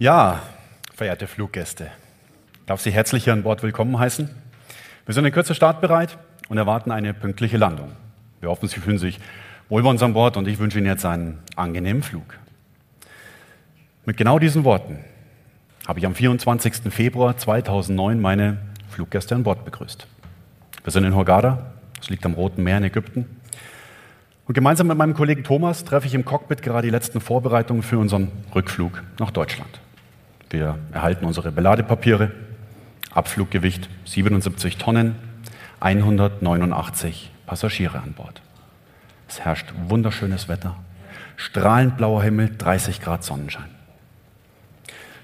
Ja, verehrte Fluggäste, ich darf Sie herzlich hier an Bord willkommen heißen. Wir sind in Kürze startbereit und erwarten eine pünktliche Landung. Wir hoffen, Sie fühlen sich wohl bei uns an Bord und ich wünsche Ihnen jetzt einen angenehmen Flug. Mit genau diesen Worten habe ich am 24. Februar 2009 meine Fluggäste an Bord begrüßt. Wir sind in Hurghada, das liegt am Roten Meer in Ägypten. Und gemeinsam mit meinem Kollegen Thomas treffe ich im Cockpit gerade die letzten Vorbereitungen für unseren Rückflug nach Deutschland. Wir erhalten unsere Beladepapiere, Abfluggewicht 77 Tonnen, 189 Passagiere an Bord. Es herrscht wunderschönes Wetter, strahlend blauer Himmel, 30 Grad Sonnenschein.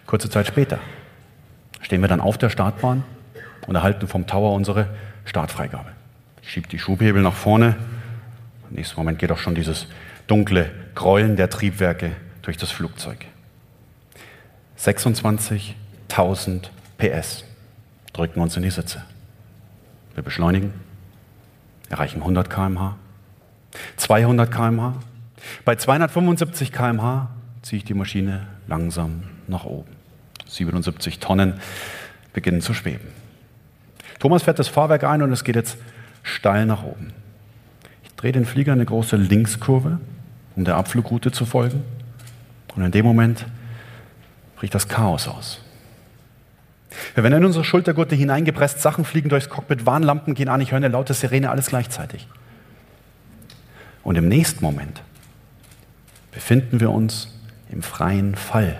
Kurze Zeit später stehen wir dann auf der Startbahn und erhalten vom Tower unsere Startfreigabe. Ich schiebe die Schubhebel nach vorne. Im nächsten Moment geht auch schon dieses dunkle Grollen der Triebwerke durch das Flugzeug. 26.000 PS drücken uns in die Sitze. Wir beschleunigen, erreichen 100 km/h, 200 km/h. Bei 275 km/h ziehe ich die Maschine langsam nach oben. 77 Tonnen beginnen zu schweben. Thomas fährt das Fahrwerk ein und es geht jetzt steil nach oben. Ich drehe den Flieger eine große Linkskurve, um der Abflugroute zu folgen. Und in dem Moment bricht das Chaos aus. Werden in unsere Schultergurte hineingepresst, Sachen fliegen durchs Cockpit, Warnlampen gehen an, ich höre eine laute Sirene, alles gleichzeitig. Und im nächsten Moment befinden wir uns im freien Fall.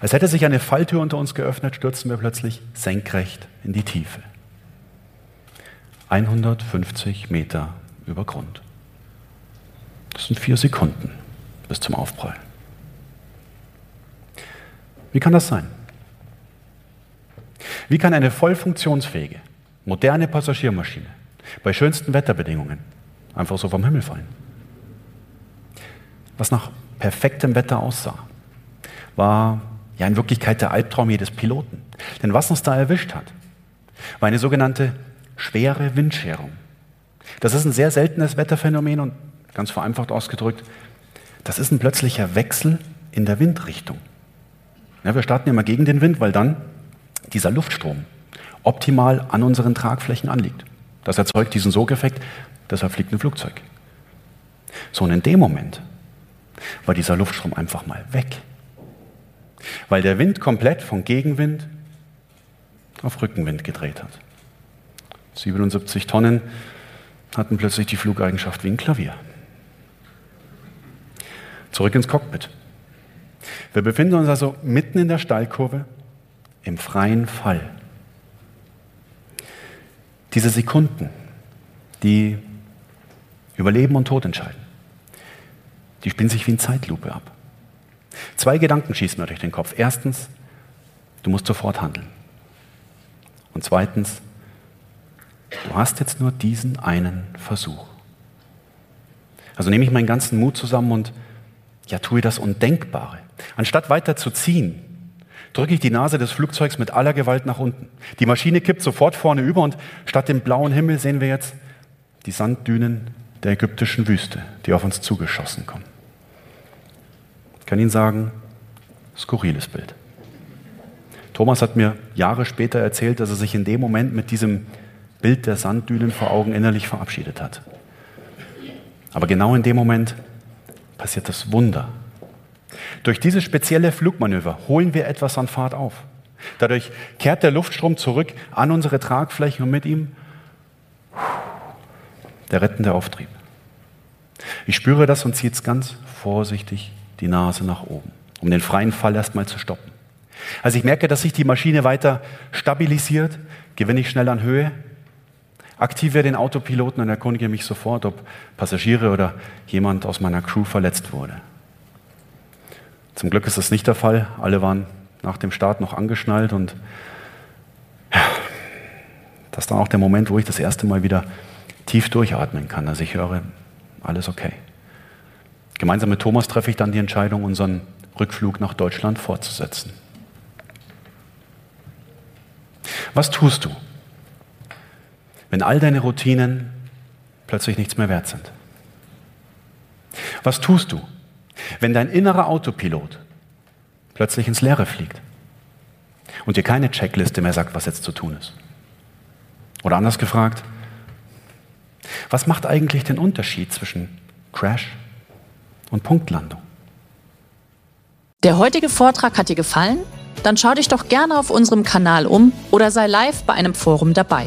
Als hätte sich eine Falltür unter uns geöffnet, stürzen wir plötzlich senkrecht in die Tiefe. 150 Meter über Grund. Das sind vier Sekunden bis zum Aufprall. Wie kann das sein? Wie kann eine voll funktionsfähige, moderne Passagiermaschine bei schönsten Wetterbedingungen einfach so vom Himmel fallen? Was nach perfektem Wetter aussah, war ja in Wirklichkeit der Albtraum jedes Piloten. Denn was uns da erwischt hat, war eine sogenannte schwere Windscherung. Das ist ein sehr seltenes Wetterphänomen und ganz vereinfacht ausgedrückt, das ist ein plötzlicher Wechsel in der Windrichtung. Ja, wir starten immer gegen den Wind, weil dann dieser Luftstrom optimal an unseren Tragflächen anliegt. Das erzeugt diesen Sogeffekt, deshalb fliegt ein Flugzeug. So, und in dem Moment war dieser Luftstrom einfach mal weg. Weil der Wind komplett von Gegenwind auf Rückenwind gedreht hat. 77 Tonnen hatten plötzlich die Flugeigenschaft wie ein Klavier. Zurück ins Cockpit. Wir befinden uns also mitten in der Steilkurve im freien Fall. Diese Sekunden, die über Leben und Tod entscheiden, die spielen sich wie in Zeitlupe ab. Zwei Gedanken schießen mir durch den Kopf. Erstens, du musst sofort handeln. Und zweitens, du hast jetzt nur diesen einen Versuch. Also nehme ich meinen ganzen Mut zusammen und ja, tue das Undenkbare. Anstatt weiter zu ziehen, drücke ich die Nase des Flugzeugs mit aller Gewalt nach unten. Die Maschine kippt sofort vorne über und statt dem blauen Himmel sehen wir jetzt die Sanddünen der ägyptischen Wüste, die auf uns zugeschossen kommen. Ich kann Ihnen sagen, skurriles Bild. Thomas hat mir Jahre später erzählt, dass er sich in dem Moment mit diesem Bild der Sanddünen vor Augen innerlich verabschiedet hat. Aber genau in dem Moment passiert das Wunder. Durch dieses spezielle Flugmanöver holen wir etwas an Fahrt auf. Dadurch kehrt der Luftstrom zurück an unsere Tragfläche und mit ihm der rettende Auftrieb. Ich spüre das und ziehe jetzt ganz vorsichtig die Nase nach oben, um den freien Fall erstmal zu stoppen. Als ich merke, dass sich die Maschine weiter stabilisiert, gewinne ich schnell an Höhe aktiviere den Autopiloten und erkundige mich sofort, ob Passagiere oder jemand aus meiner Crew verletzt wurde. Zum Glück ist das nicht der Fall. Alle waren nach dem Start noch angeschnallt und ja, das ist dann auch der Moment, wo ich das erste Mal wieder tief durchatmen kann. Also ich höre, alles okay. Gemeinsam mit Thomas treffe ich dann die Entscheidung, unseren Rückflug nach Deutschland fortzusetzen. Was tust du, wenn all deine Routinen plötzlich nichts mehr wert sind? Was tust du, wenn dein innerer Autopilot plötzlich ins Leere fliegt und dir keine Checkliste mehr sagt, was jetzt zu tun ist? Oder anders gefragt, was macht eigentlich den Unterschied zwischen Crash und Punktlandung? Der heutige Vortrag hat dir gefallen? Dann schau dich doch gerne auf unserem Kanal um oder sei live bei einem Forum dabei.